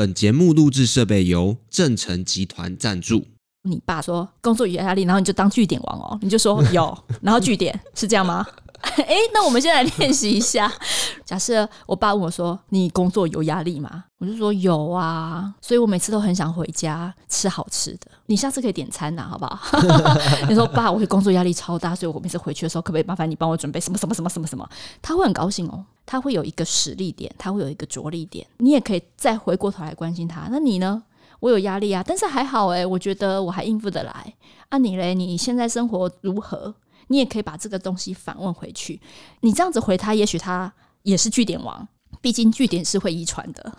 本节目录制设备由正成集团赞助。你爸说工作有压力，然后你就当据点王哦，你就说有，然后据点是这样吗？哎，那我们先来练习一下。假设我爸问我说：“你工作有压力吗？”我就说：“有啊。”所以我每次都很想回家吃好吃的。你下次可以点餐呐，好不好？你说：“爸，我的工作压力超大，所以我每次回去的时候，可不可以麻烦你帮我准备什么什么什么什么什么？”他会很高兴哦，他会有一个实力点，他会有一个着力点。你也可以再回过头来关心他。那你呢？我有压力啊，但是还好哎，我觉得我还应付得来。啊，你嘞？你现在生活如何？你也可以把这个东西反问回去。你这样子回他，也许他也是据点王，毕竟据点是会遗传的。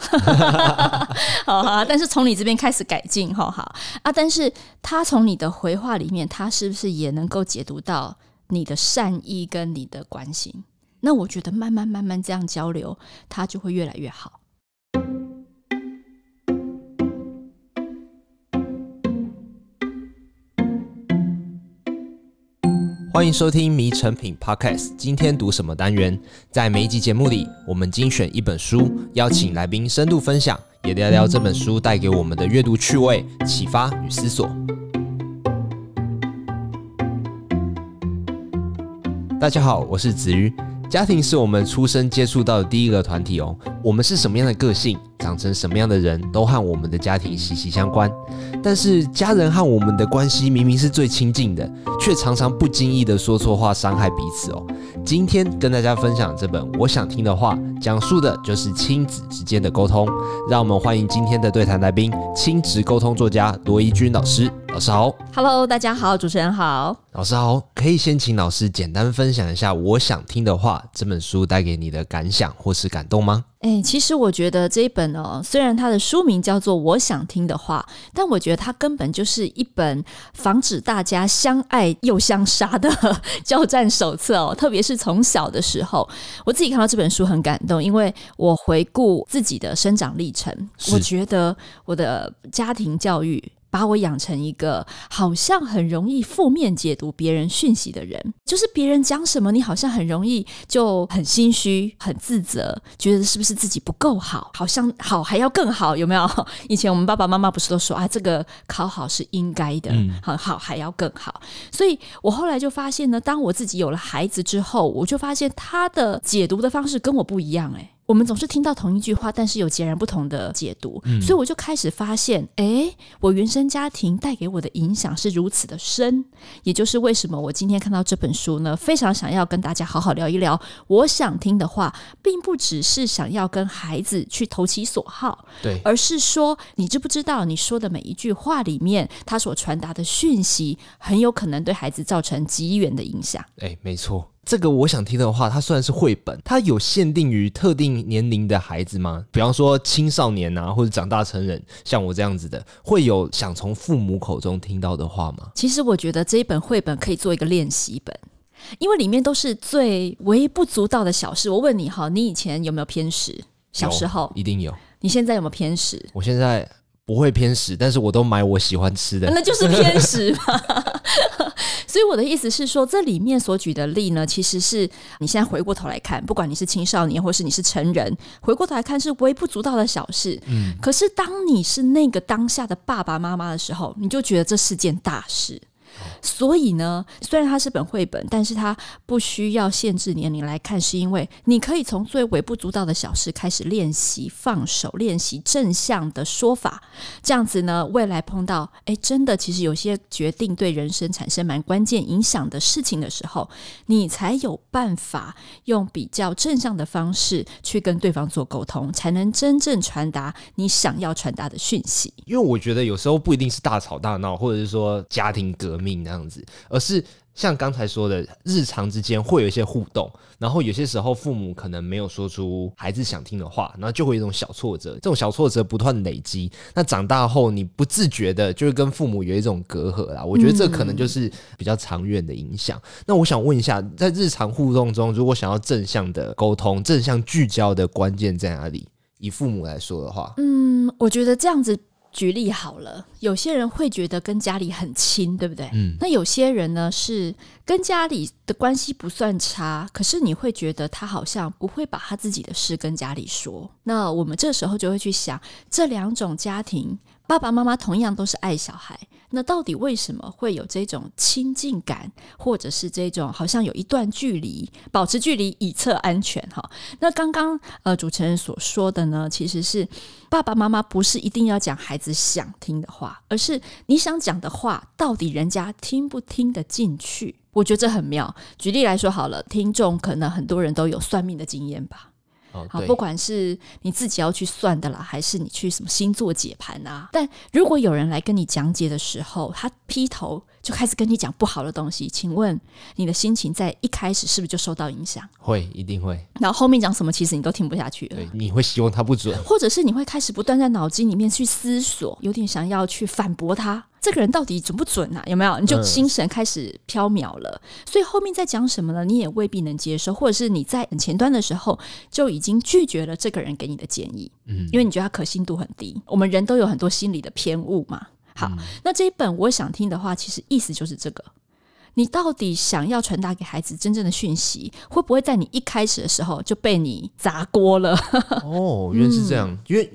好哈，但是从你这边开始改进，哈哈啊。但是他从你的回话里面，他是不是也能够解读到你的善意跟你的关心？那我觉得慢慢慢慢这样交流，他就会越来越好。欢迎收听《迷成品 Podcast》。今天读什么单元？在每一集节目里，我们精选一本书，邀请来宾深度分享，也聊聊这本书带给我们的阅读趣味、启发与思索。大家好，我是子瑜。家庭是我们出生接触到的第一个团体哦。我们是什么样的个性，长成什么样的人，都和我们的家庭息息相关。但是家人和我们的关系明明是最亲近的，却常常不经意的说错话，伤害彼此哦。今天跟大家分享这本我想听的话，讲述的就是亲子之间的沟通。让我们欢迎今天的对谈来宾，亲子沟通作家罗怡君老师。老师好，Hello，大家好，主持人好，老师好。可以先请老师简单分享一下我想听的话这本书带给你的感想或是感动吗？哎，其实我觉得这一本哦，虽然它的书名叫做《我想听的话》，但我觉得它根本就是一本防止大家相爱又相杀的 交战手册哦。特别是从小的时候，我自己看到这本书很感动，因为我回顾自己的生长历程，我觉得我的家庭教育。把我养成一个好像很容易负面解读别人讯息的人，就是别人讲什么，你好像很容易就很心虚、很自责，觉得是不是自己不够好，好像好还要更好，有没有？以前我们爸爸妈妈不是都说啊，这个考好是应该的，很好还要更好。所以我后来就发现呢，当我自己有了孩子之后，我就发现他的解读的方式跟我不一样，哎。我们总是听到同一句话，但是有截然不同的解读，嗯、所以我就开始发现，哎，我原生家庭带给我的影响是如此的深，也就是为什么我今天看到这本书呢，非常想要跟大家好好聊一聊。我想听的话，并不只是想要跟孩子去投其所好，对，而是说，你知不知道你说的每一句话里面，他所传达的讯息，很有可能对孩子造成极远的影响。哎，没错。这个我想听的话，它虽然是绘本，它有限定于特定年龄的孩子吗？比方说青少年啊，或者长大成人，像我这样子的，会有想从父母口中听到的话吗？其实我觉得这一本绘本可以做一个练习本，因为里面都是最微不足道的小事。我问你哈，你以前有没有偏食？小时候一定有。你现在有没有偏食？我现在不会偏食，但是我都买我喜欢吃的，那就是偏食嘛。所以我的意思是说，这里面所举的例呢，其实是你现在回过头来看，不管你是青少年，或是你是成人，回过头来看是微不足道的小事。嗯，可是当你是那个当下的爸爸妈妈的时候，你就觉得这是件大事。所以呢，虽然它是本绘本，但是它不需要限制年龄来看，是因为你可以从最微不足道的小事开始练习放手，练习正向的说法。这样子呢，未来碰到哎，真的其实有些决定对人生产生蛮关键影响的事情的时候，你才有办法用比较正向的方式去跟对方做沟通，才能真正传达你想要传达的讯息。因为我觉得有时候不一定是大吵大闹，或者是说家庭革命。命那样子，而是像刚才说的，日常之间会有一些互动，然后有些时候父母可能没有说出孩子想听的话，然后就会有一种小挫折，这种小挫折不断累积，那长大后你不自觉的就会跟父母有一种隔阂啦。我觉得这可能就是比较长远的影响。嗯、那我想问一下，在日常互动中，如果想要正向的沟通、正向聚焦的关键在哪里？以父母来说的话，嗯，我觉得这样子。举例好了，有些人会觉得跟家里很亲，对不对？嗯，那有些人呢是跟家里的关系不算差，可是你会觉得他好像不会把他自己的事跟家里说。那我们这时候就会去想，这两种家庭，爸爸妈妈同样都是爱小孩。那到底为什么会有这种亲近感，或者是这种好像有一段距离，保持距离以策安全？哈，那刚刚呃主持人所说的呢，其实是爸爸妈妈不是一定要讲孩子想听的话，而是你想讲的话，到底人家听不听得进去？我觉得这很妙。举例来说好了，听众可能很多人都有算命的经验吧。哦、好，不管是你自己要去算的啦，还是你去什么星座解盘啊，但如果有人来跟你讲解的时候，他劈头就开始跟你讲不好的东西，请问你的心情在一开始是不是就受到影响？会，一定会。然后后面讲什么，其实你都听不下去了。对，你会希望他不准，或者是你会开始不断在脑筋里面去思索，有点想要去反驳他。这个人到底准不准啊？有没有？你就心神开始飘渺了，嗯、所以后面在讲什么呢？你也未必能接受，或者是你在很前端的时候就已经拒绝了这个人给你的建议，嗯，因为你觉得他可信度很低。我们人都有很多心理的偏误嘛。好，嗯、那这一本我想听的话，其实意思就是这个：你到底想要传达给孩子真正的讯息，会不会在你一开始的时候就被你砸锅了？哦，原来是这样，嗯、因为。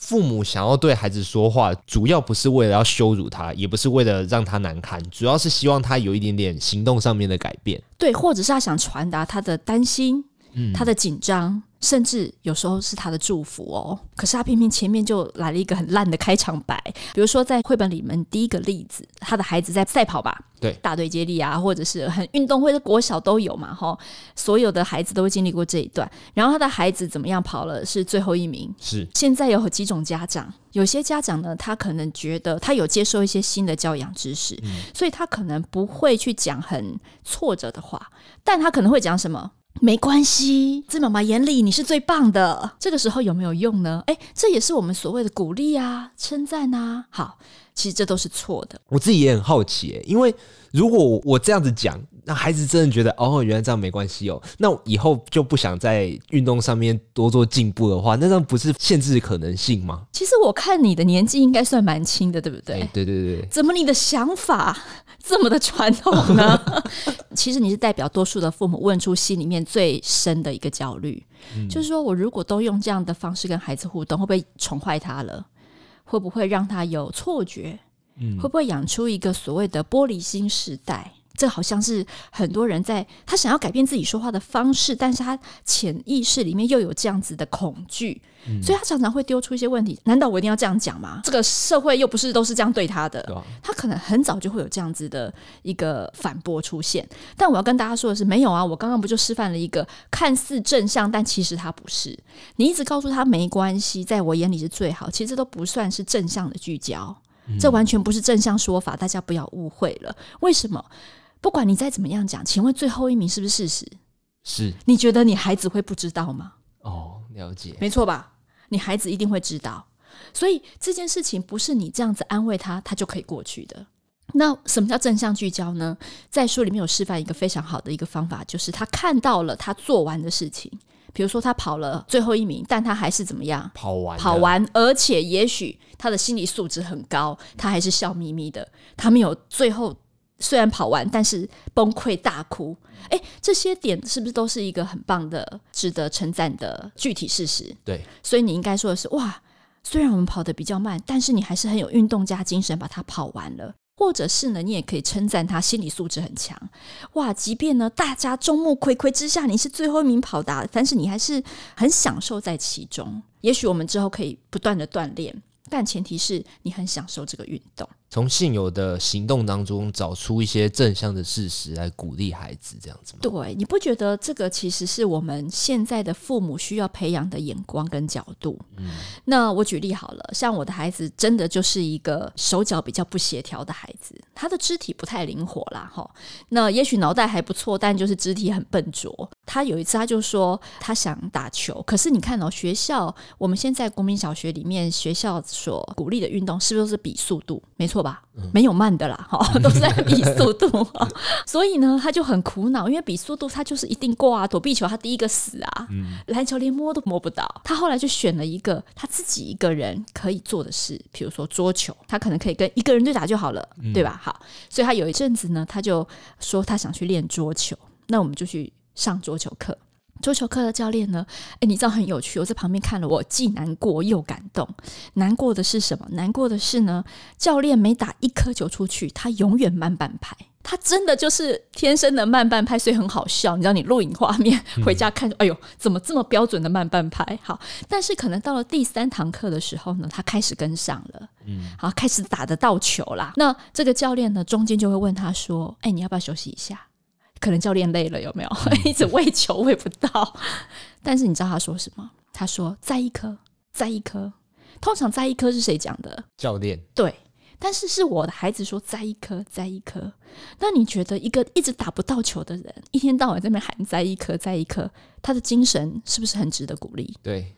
父母想要对孩子说话，主要不是为了要羞辱他，也不是为了让他难堪，主要是希望他有一点点行动上面的改变。对，或者是他想传达他的担心，嗯，他的紧张。甚至有时候是他的祝福哦，可是他偏偏前面就来了一个很烂的开场白。比如说在绘本里面第一个例子，他的孩子在赛跑吧，对，大队接力啊，或者是很运动会的国小都有嘛，哈，所有的孩子都会经历过这一段。然后他的孩子怎么样跑了是最后一名，是。现在有几种家长，有些家长呢，他可能觉得他有接受一些新的教养知识，嗯，所以他可能不会去讲很挫折的话，但他可能会讲什么？没关系，在妈妈眼里你是最棒的。这个时候有没有用呢？哎，这也是我们所谓的鼓励啊、称赞啊。好，其实这都是错的。我自己也很好奇，因为如果我这样子讲，那孩子真的觉得哦，原来这样没关系哦，那以后就不想在运动上面多做进步的话，那这样不是限制可能性吗？其实我看你的年纪应该算蛮轻的，对不对？对对对。怎么你的想法这么的传统呢？其实你是代表多数的父母问出心里面最深的一个焦虑，嗯、就是说我如果都用这样的方式跟孩子互动，会不会宠坏他了？会不会让他有错觉？嗯、会不会养出一个所谓的玻璃心时代？这好像是很多人在他想要改变自己说话的方式，但是他潜意识里面又有这样子的恐惧，嗯、所以他常常会丢出一些问题。难道我一定要这样讲吗？这个社会又不是都是这样对他的，啊、他可能很早就会有这样子的一个反驳出现。但我要跟大家说的是，没有啊，我刚刚不就示范了一个看似正向，但其实他不是。你一直告诉他没关系，在我眼里是最好，其实这都不算是正向的聚焦，嗯、这完全不是正向说法，大家不要误会了。为什么？不管你再怎么样讲，请问最后一名是不是事实？是。你觉得你孩子会不知道吗？哦，了解。没错吧？你孩子一定会知道。所以这件事情不是你这样子安慰他，他就可以过去的。那什么叫正向聚焦呢？在书里面有示范一个非常好的一个方法，就是他看到了他做完的事情，比如说他跑了最后一名，但他还是怎么样？跑完。跑完，而且也许他的心理素质很高，他还是笑眯眯的，他没有最后。虽然跑完，但是崩溃大哭。诶，这些点是不是都是一个很棒的、值得称赞的具体事实？对，所以你应该说的是：哇，虽然我们跑得比较慢，但是你还是很有运动家精神，把它跑完了。或者是呢，你也可以称赞他心理素质很强。哇，即便呢大家众目睽睽之下你是最后一名跑达，但是你还是很享受在其中。也许我们之后可以不断的锻炼，但前提是你很享受这个运动。从现有的行动当中找出一些正向的事实来鼓励孩子，这样子吗？对，你不觉得这个其实是我们现在的父母需要培养的眼光跟角度？嗯，那我举例好了，像我的孩子真的就是一个手脚比较不协调的孩子，他的肢体不太灵活啦，哈。那也许脑袋还不错，但就是肢体很笨拙。他有一次他就说他想打球，可是你看哦，学校我们现在国民小学里面学校所鼓励的运动是不是都是比速度？没错吧？嗯、没有慢的啦，哈，都是在比速度。所以呢，他就很苦恼，因为比速度他就是一定过啊，躲避球他第一个死啊，嗯、篮球连摸都摸不到。他后来就选了一个他自己一个人可以做的事，比如说桌球，他可能可以跟一个人对打就好了，嗯、对吧？好，所以他有一阵子呢，他就说他想去练桌球。那我们就去上桌球课。桌球课的教练呢？诶，你知道很有趣，我在旁边看了，我既难过又感动。难过的是什么？难过的是呢，教练每打一颗球出去，他永远慢半拍。他真的就是天生的慢半拍，所以很好笑。你知道，你录影画面 回家看，哎呦，怎么这么标准的慢半拍？好，但是可能到了第三堂课的时候呢，他开始跟上了，嗯，好，开始打得到球啦。那这个教练呢，中间就会问他说：“哎，你要不要休息一下？”可能教练累了，有没有？一直喂球喂不到。但是你知道他说什么？他说：“再一颗，再一颗。”通常“再一颗”是谁讲的？教练。对，但是是我的孩子说“再一颗，再一颗”。那你觉得一个一直打不到球的人，一天到晚在那边喊“再一颗，再一颗”，他的精神是不是很值得鼓励？对。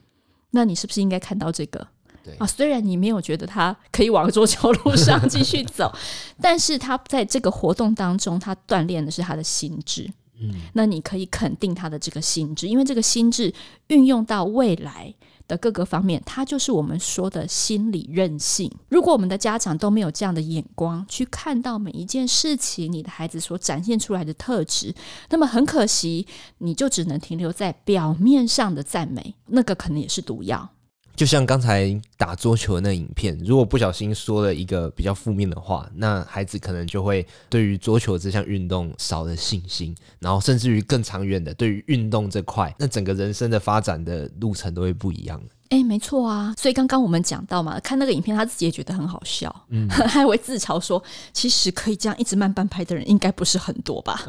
那你是不是应该看到这个？对啊，虽然你没有觉得他可以往桌球路上继续 走，但是他在这个活动当中，他锻炼的是他的心智。嗯，那你可以肯定他的这个心智，因为这个心智运用到未来的各个方面，它就是我们说的心理韧性。如果我们的家长都没有这样的眼光去看到每一件事情，你的孩子所展现出来的特质，那么很可惜，你就只能停留在表面上的赞美，那个可能也是毒药。就像刚才打桌球那影片，如果不小心说了一个比较负面的话，那孩子可能就会对于桌球这项运动少了信心，然后甚至于更长远的，对于运动这块，那整个人生的发展的路程都会不一样。哎，没错啊，所以刚刚我们讲到嘛，看那个影片，他自己也觉得很好笑，嗯，还会自嘲说，其实可以这样一直慢半拍的人，应该不是很多吧？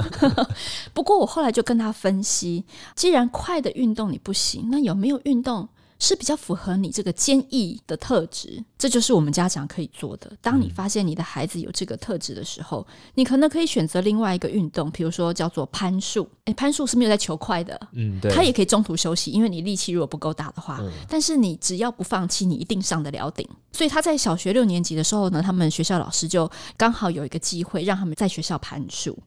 不过我后来就跟他分析，既然快的运动你不行，那有没有运动？是比较符合你这个坚毅的特质，这就是我们家长可以做的。当你发现你的孩子有这个特质的时候，你可能可以选择另外一个运动，比如说叫做攀树。诶，攀树是没有在求快的，嗯，对，他也可以中途休息，因为你力气如果不够大的话，嗯，但是你只要不放弃，你一定上得了顶。所以他在小学六年级的时候呢，他们学校老师就刚好有一个机会让他们在学校攀树，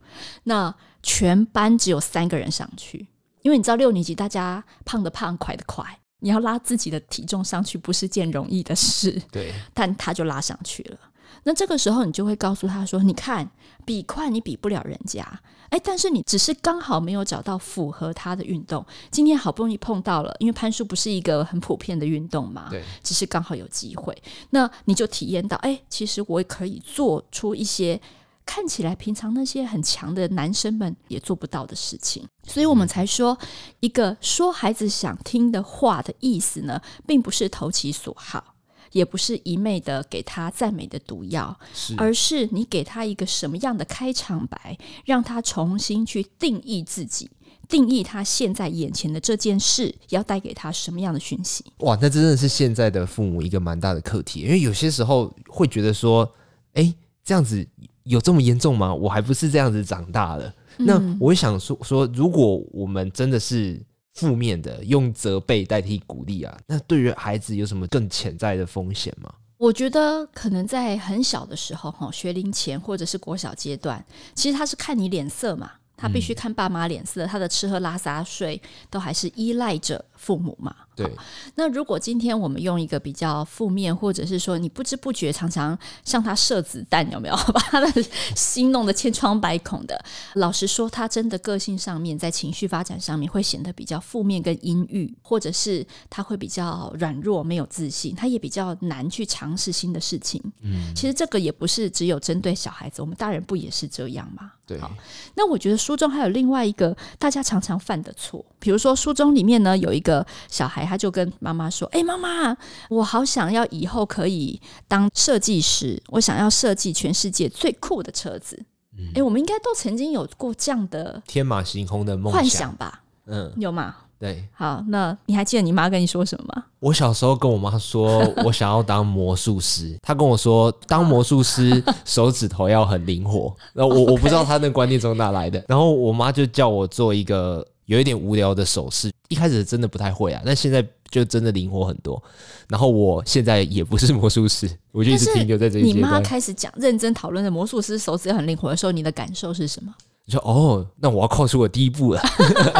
那全班只有三个人上去，因为你知道六年级大家胖的胖，快的快。你要拉自己的体重上去不是件容易的事，对，但他就拉上去了。那这个时候你就会告诉他说：“你看，比快你比不了人家，哎，但是你只是刚好没有找到符合他的运动。今天好不容易碰到了，因为攀树不是一个很普遍的运动嘛，对，只是刚好有机会。那你就体验到，哎，其实我也可以做出一些。”看起来平常那些很强的男生们也做不到的事情，所以我们才说，一个说孩子想听的话的意思呢，并不是投其所好，也不是一昧的给他赞美的毒药，是而是你给他一个什么样的开场白，让他重新去定义自己，定义他现在眼前的这件事要带给他什么样的讯息。哇，那真的是现在的父母一个蛮大的课题，因为有些时候会觉得说，哎，这样子。有这么严重吗？我还不是这样子长大的。嗯、那我想说说，如果我们真的是负面的，用责备代替鼓励啊，那对于孩子有什么更潜在的风险吗？我觉得可能在很小的时候，哈，学龄前或者是国小阶段，其实他是看你脸色嘛，他必须看爸妈脸色，他的吃喝拉撒睡都还是依赖着父母嘛。对，那如果今天我们用一个比较负面，或者是说你不知不觉常常向他射子弹，有没有 把他的心弄得千疮百孔的？老实说，他真的个性上面，在情绪发展上面会显得比较负面跟阴郁，或者是他会比较软弱、没有自信，他也比较难去尝试新的事情。嗯，其实这个也不是只有针对小孩子，我们大人不也是这样吗？对。好，那我觉得书中还有另外一个大家常常犯的错，比如说书中里面呢有一个小孩。他就跟妈妈说：“哎，妈妈，我好想要以后可以当设计师，我想要设计全世界最酷的车子。嗯”哎，我们应该都曾经有过这样的天马行空的梦幻想吧？嗯，有吗？对，好，那你还记得你妈跟你说什么吗？我小时候跟我妈说，我想要当魔术师。她跟我说，当魔术师 手指头要很灵活。然后我我不知道她那观念从哪来的。然后我妈就叫我做一个有一点无聊的手势，一开始真的不太会啊，但现在就真的灵活很多。然后我现在也不是魔术师，我就一直停留在这一阶段。你妈开始讲认真讨论的魔术师手指很灵活的时候，你的感受是什么？你说哦，那我要跨出我第一步了。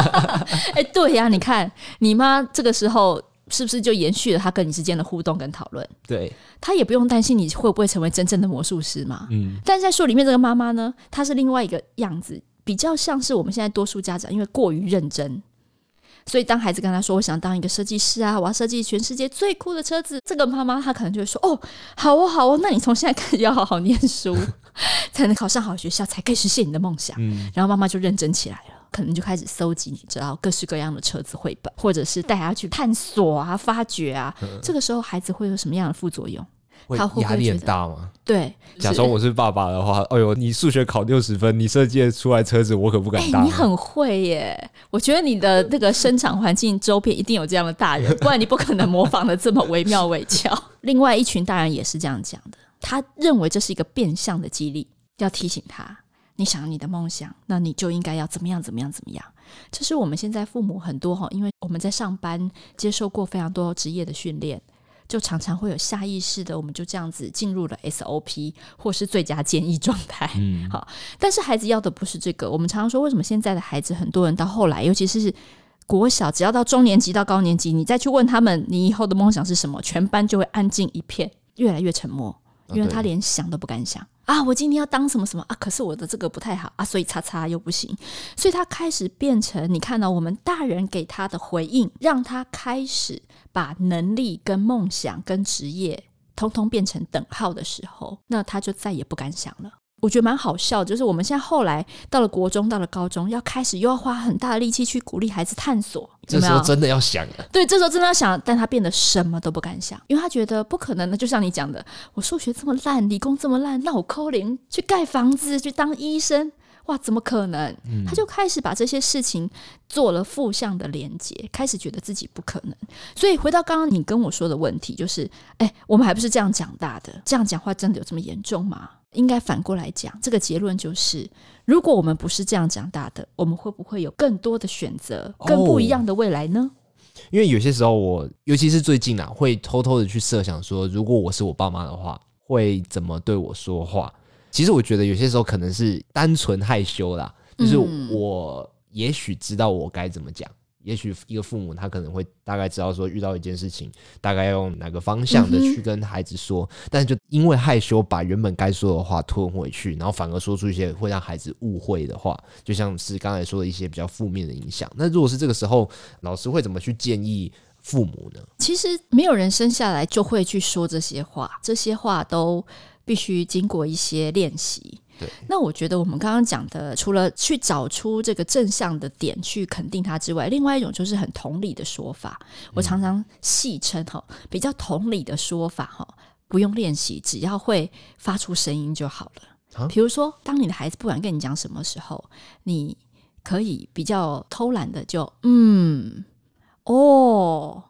哎，对呀，你看你妈这个时候是不是就延续了她跟你之间的互动跟讨论？对，她也不用担心你会不会成为真正的魔术师嘛。嗯，但是在书里面这个妈妈呢，她是另外一个样子。比较像是我们现在多数家长，因为过于认真，所以当孩子跟他说：“我想当一个设计师啊，我要设计全世界最酷的车子。”这个妈妈她可能就会说：“哦，好哦，好哦，那你从现在开始要好好念书，才能考上好学校，才可以实现你的梦想。”，然后妈妈就认真起来了，可能就开始搜集，你知道各式各样的车子绘本，或者是带他去探索啊、发掘啊。这个时候孩子会有什么样的副作用？会压力很大吗？对，假装我是爸爸的话，哎呦，你数学考六十分，你设计出来车子，我可不敢当。欸，你很会耶！我觉得你的那个生长环境周边一定有这样的大人，不然你不可能模仿的这么惟妙惟肖。另外一群大人也是这样讲的，他认为这是一个变相的激励，要提醒他：你想你的梦想，那你就应该要怎么样怎么样怎么样。这是我们现在父母很多哈，因为我们在上班接受过非常多职业的训练。就常常会有下意识的，我们就这样子进入了 SOP 或是最佳建议状态。嗯，好，但是孩子要的不是这个。我们常常说，为什么现在的孩子很多人到后来，尤其是国小，只要到中年级到高年级，你再去问他们，你以后的梦想是什么，全班就会安静一片，越来越沉默，因为他连想都不敢想。啊，啊我今天要当什么什么啊？可是我的这个不太好啊，所以叉叉又不行，所以他开始变成你看到我们大人给他的回应，让他开始把能力跟梦想跟职业通通变成等号的时候，那他就再也不敢想了。我觉得蛮好笑，就是我们现在后来到了国中，到了高中，要开始又要花很大的力气去鼓励孩子探索。这时候真的要想了，对，这时候真的要想，但他变得什么都不敢想，因为他觉得不可能的。就像你讲的，我数学这么烂，理工这么烂，那我扣零去盖房子，去当医生。哇，怎么可能？嗯，他就开始把这些事情做了负向的连接，开始觉得自己不可能。所以回到刚刚你跟我说的问题，就是，哎，我们还不是这样长大的？这样讲话真的有这么严重吗？应该反过来讲，这个结论就是，如果我们不是这样长大的，我们会不会有更多的选择，更不一样的未来呢？哦，因为有些时候我，我尤其是最近啊，会偷偷的去设想说，如果我是我爸妈的话，会怎么对我说话？其实我觉得有些时候可能是单纯害羞啦，就是我也许知道我该怎么讲，也许一个父母他可能会大概知道说遇到一件事情，大概要用哪个方向的去跟孩子说，但是就因为害羞把原本该说的话吞回去，然后反而说出一些会让孩子误会的话，就像是刚才说的一些比较负面的影响。那如果是这个时候，老师会怎么去建议父母呢？其实没有人生下来就会去说这些话，这些话都。必须经过一些练习。对，那我觉得我们刚刚讲的，除了去找出这个正向的点去肯定他之外，另外一种就是很同理的说法。我常常戏称哈，比较同理的说法哈，不用练习，只要会发出声音就好了。比如说，当你的孩子不管跟你讲什么时候，你可以比较偷懒的就嗯哦。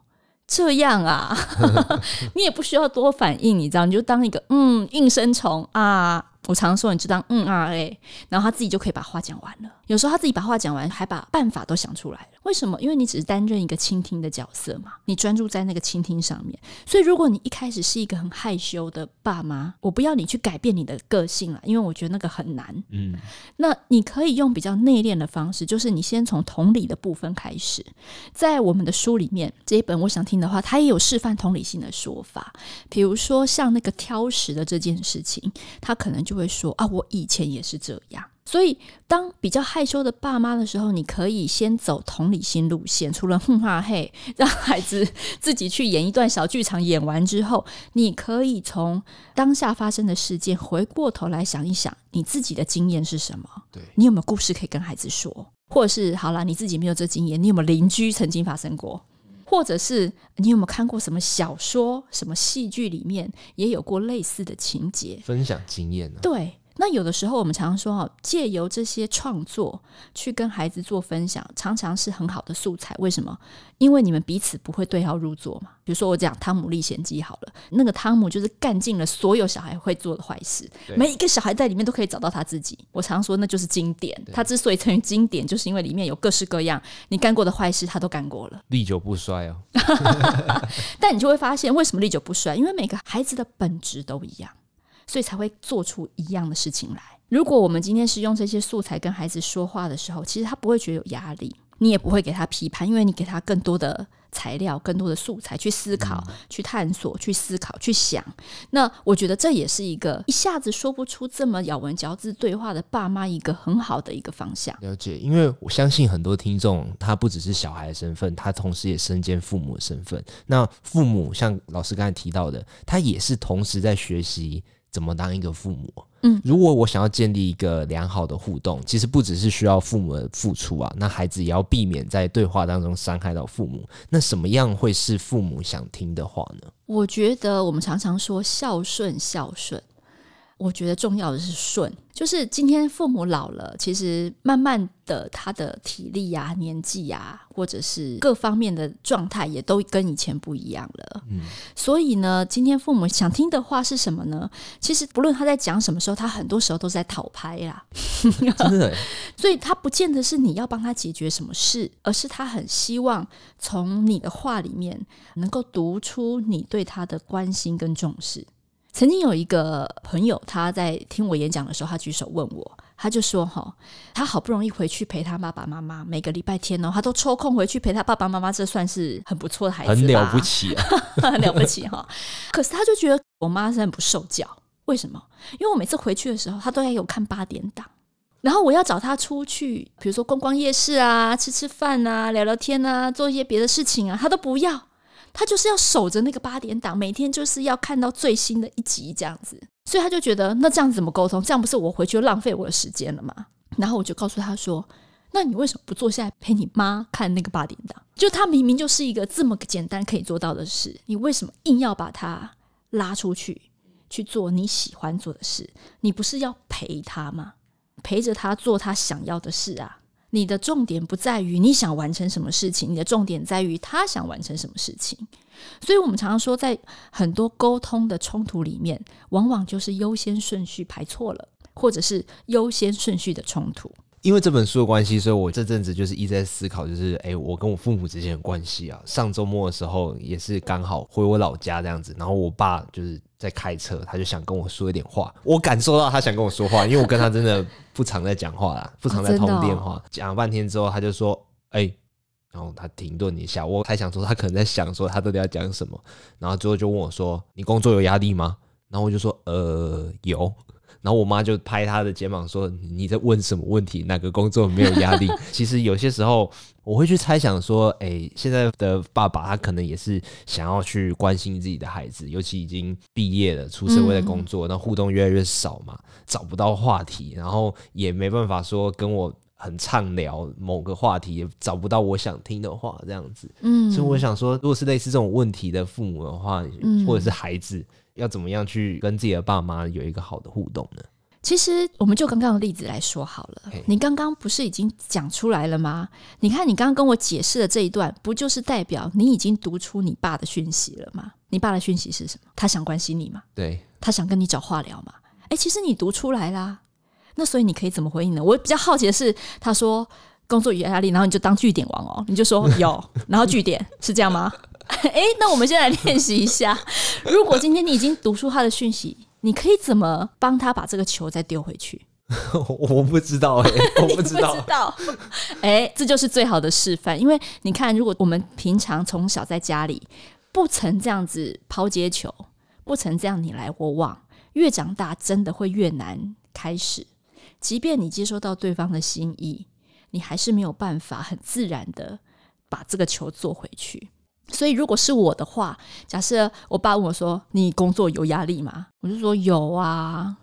这样啊，你也不需要多反应，你知道，你就当一个嗯应声虫啊。我常说，你就当嗯啊哎，然后他自己就可以把话讲完了。有时候他自己把话讲完，还把办法都想出来了。为什么？因为你只是担任一个倾听的角色嘛，你专注在那个倾听上面。所以，如果你一开始是一个很害羞的爸妈，我不要你去改变你的个性了，因为我觉得那个很难。嗯，那你可以用比较内敛的方式，就是你先从同理的部分开始。在我们的书里面，这一本我想听的话，他也有示范同理心的说法。比如说，像那个挑食的这件事情，他可能就会说啊，我以前也是这样。所以，当比较害羞的爸妈的时候，你可以先走同理心路线。除了哼哈嘿，让孩子自己去演一段小剧场，演完之后，你可以从当下发生的事件回过头来想一想，你自己的经验是什么？对，你有没有故事可以跟孩子说？或者是好了，你自己没有这经验，你有没有邻居曾经发生过？或者是你有没有看过什么小说、什么戏剧里面也有过类似的情节？分享经验呢？对。那有的时候我们常常说哦，借由这些创作去跟孩子做分享，常常是很好的素材。为什么？因为你们彼此不会对号入座嘛。比如说我讲《汤姆历险记》好了，那个汤姆就是干尽了所有小孩会做的坏事，每一个小孩在里面都可以找到他自己。我常说那就是经典。他之所以成为经典，就是因为里面有各式各样你干过的坏事，他都干过了，历久不衰哦。但你就会发现，为什么历久不衰？因为每个孩子的本质都一样。所以才会做出一样的事情来。如果我们今天是用这些素材跟孩子说话的时候，其实他不会觉得有压力，你也不会给他批判，因为你给他更多的材料、更多的素材去思考、嗯、去探索、去思考、去想。那我觉得这也是一个一下子说不出这么咬文嚼字对话的爸妈一个很好的一个方向。了解，因为我相信很多听众他不只是小孩的身份，他同时也身兼父母的身份。那父母像老师刚才提到的，他也是同时在学习。怎么当一个父母？嗯，如果我想要建立一个良好的互动，其实不只是需要父母的付出啊，那孩子也要避免在对话当中伤害到父母。那什么样会是父母想听的话呢？我觉得我们常常说孝顺，孝顺。我觉得重要的是顺，就是今天父母老了，其实慢慢的他的体力呀、啊、年纪呀、啊，或者是各方面的状态，也都跟以前不一样了。嗯，所以呢，今天父母想听的话是什么呢？其实不论他在讲什么时候，他很多时候都在讨拍啦。真的，所以他不见得是你要帮他解决什么事，而是他很希望从你的话里面能够读出你对他的关心跟重视。曾经有一个朋友，他在听我演讲的时候，他举手问我，他就说：“哈，他好不容易回去陪他爸爸妈妈，每个礼拜天哦，他都抽空回去陪他爸爸妈妈，这算是很不错的孩子，很了不起啊，很了不起哈。可是他就觉得我妈是很不受教，为什么？因为我每次回去的时候，他都要有看八点档，然后我要找他出去，比如说逛逛夜市啊，吃吃饭啊，聊聊天啊，做一些别的事情啊，他都不要。”他就是要守着那个八点档，每天就是要看到最新的一集这样子，所以他就觉得那这样子怎么沟通？这样不是我回去就浪费我的时间了吗？然后我就告诉他说：“那你为什么不坐下来陪你妈看那个八点档？就他明明就是一个这么简单可以做到的事，你为什么硬要把他拉出去去做你喜欢做的事？你不是要陪他吗？陪着他做他想要的事啊！”你的重点不在于你想完成什么事情，你的重点在于他想完成什么事情。所以，我们常常说，在很多沟通的冲突里面，往往就是优先顺序排错了，或者是优先顺序的冲突。因为这本书的关系，所以我这阵子就是一直在思考，就是哎，我跟我父母之间的关系啊。上周末的时候也是刚好回我老家这样子，然后我爸就是在开车，他就想跟我说一点话。我感受到他想跟我说话，因为我跟他真的不常在讲话啦，不常在通电话。讲了半天之后，他就说：“哎。”然后他停顿一下，我还想说他可能在想说他到底要讲什么，然后最后就问我说：“你工作有压力吗？”然后我就说：“呃，有。”然后我妈就拍他的肩膀说：“你在问什么问题？哪个工作没有压力？” 其实有些时候我会去猜想说：“哎，现在的爸爸他可能也是想要去关心自己的孩子，尤其已经毕业了，出社会的工作，那、互动越来越少嘛，找不到话题，然后也没办法说跟我很畅聊某个话题，也找不到我想听的话，这样子。嗯，所以我想说，如果是类似这种问题的父母的话，或者是孩子。要怎么样去跟自己的爸妈有一个好的互动呢？其实，我们就刚刚的例子来说好了。你刚刚不是已经讲出来了吗？你看，你刚刚跟我解释的这一段，不就是代表你已经读出你爸的讯息了吗？你爸的讯息是什么？他想关心你吗？对，他想跟你找话聊吗？哎，其实你读出来啦。那所以你可以怎么回应呢？我比较好奇的是，他说工作有压力，然后你就当据点王哦，你就说有，然后据点是这样吗？哎，那我们先来练习一下。如果今天你已经读出他的讯息，你可以怎么帮他把这个球再丢回去？我不知道哎，我不知道。知道。哎，这就是最好的示范。因为你看，如果我们平常从小在家里不曾这样子抛接球，不曾这样你来我往，越长大真的会越难开始。即便你接收到对方的心意，你还是没有办法很自然的把这个球做回去。所以，如果是我的话，假设我爸问我说：“你工作有压力吗？”我就说：“有啊。”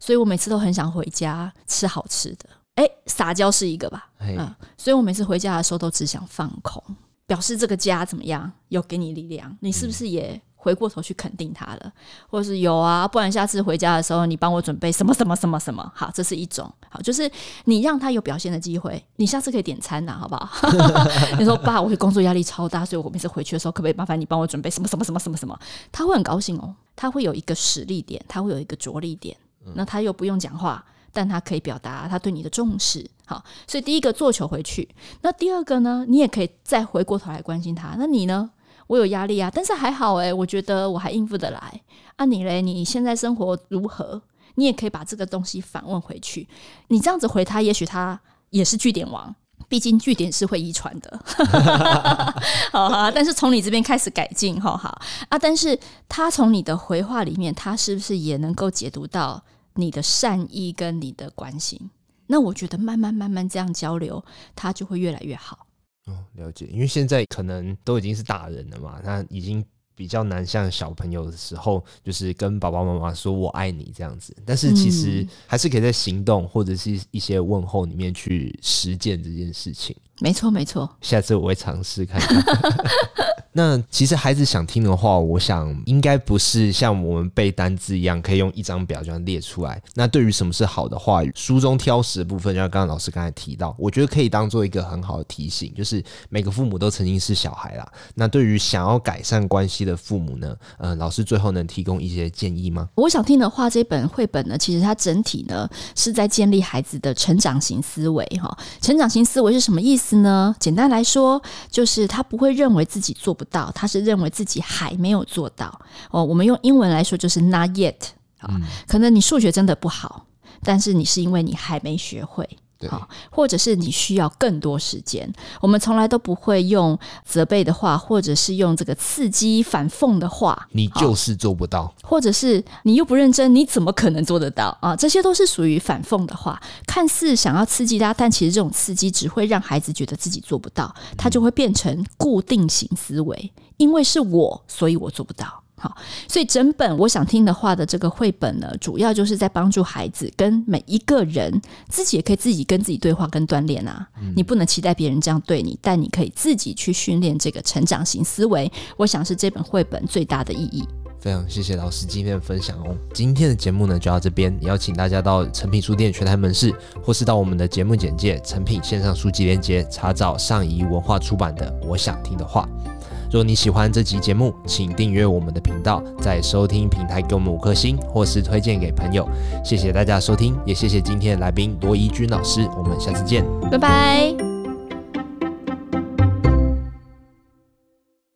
所以我每次都很想回家吃好吃的。哎，撒娇是一个吧？嗯，所以我每次回家的时候都只想放空，表示这个家怎么样？有给你力量，你是不是也回过头去肯定他了，或者是有啊，不然下次回家的时候你帮我准备什么什么什么什么。好，这是一种好，就是你让他有表现的机会，你下次可以点餐呐，好不好？你说爸，我工作压力超大，所以我每次回去的时候，可不可以麻烦你帮我准备什么什么什么什么什么？他会很高兴哦，他会有一个实力点，他会有一个着力点，那他又不用讲话。但他可以表达他对你的重视，好，所以第一个做球回去。那第二个呢？你也可以再回过头来关心他。那你呢？我有压力啊，但是还好诶，我觉得我还应付得来。啊，你嘞？你现在生活如何？你也可以把这个东西反问回去。你这样子回他，也许他也是句点王，毕竟句点是会遗传的。好哈，但是从你这边开始改进，哈哈啊。但是他从你的回话里面，他是不是也能够解读到？你的善意跟你的关心，那我觉得慢慢慢慢这样交流，他就会越来越好。哦，了解，因为现在可能都已经是大人了嘛，他已经比较难像小朋友的时候，就是跟爸爸妈妈说我爱你这样子。但是其实还是可以在行动或者是一些问候里面去实践这件事情。没错，没错。下次我会尝试看看。那其实孩子想听的话，我想应该不是像我们背单字一样，可以用一张表这样列出来。那对于什么是好的话语，书中挑食的部分，就像刚刚老师刚才提到，我觉得可以当做一个很好的提醒，就是每个父母都曾经是小孩啦。那对于想要改善关系的父母呢，呃，老师最后能提供一些建议吗？我想听的话，这本绘本呢，其实它整体呢是在建立孩子的成长型思维哈。成长型思维是什么意思呢？简单来说，就是他不会认为自己做不。到他是认为自己还没有做到哦，我们用英文来说就是 not yet 啊，可能你数学真的不好，但是你是因为你还没学会。好，或者是你需要更多时间。我们从来都不会用责备的话，或者是用这个刺激、反讽的话。你就是做不到，或者是你又不认真，你怎么可能做得到啊？这些都是属于反讽的话，看似想要刺激他，但其实这种刺激只会让孩子觉得自己做不到，他就会变成固定型思维。因为是我，所以我做不到。好，所以整本我想听的话的这个绘本呢，主要就是在帮助孩子跟每一个人自己也可以自己跟自己对话跟锻炼啊。嗯、你不能期待别人这样对你，但你可以自己去训练这个成长型思维。我想是这本绘本最大的意义。非常谢谢老师今天的分享哦。今天的节目呢就到这边，也邀请大家到诚品书店全台门市，或是到我们的节目简介诚品线上书籍链接查找上仪文化出版的《我想听的话》。如果你喜欢这集节目，请订阅我们的频道，在收听平台给我们五颗星，或是推荐给朋友。谢谢大家收听，也谢谢今天的来宾罗怡君老师。我们下次见，拜拜。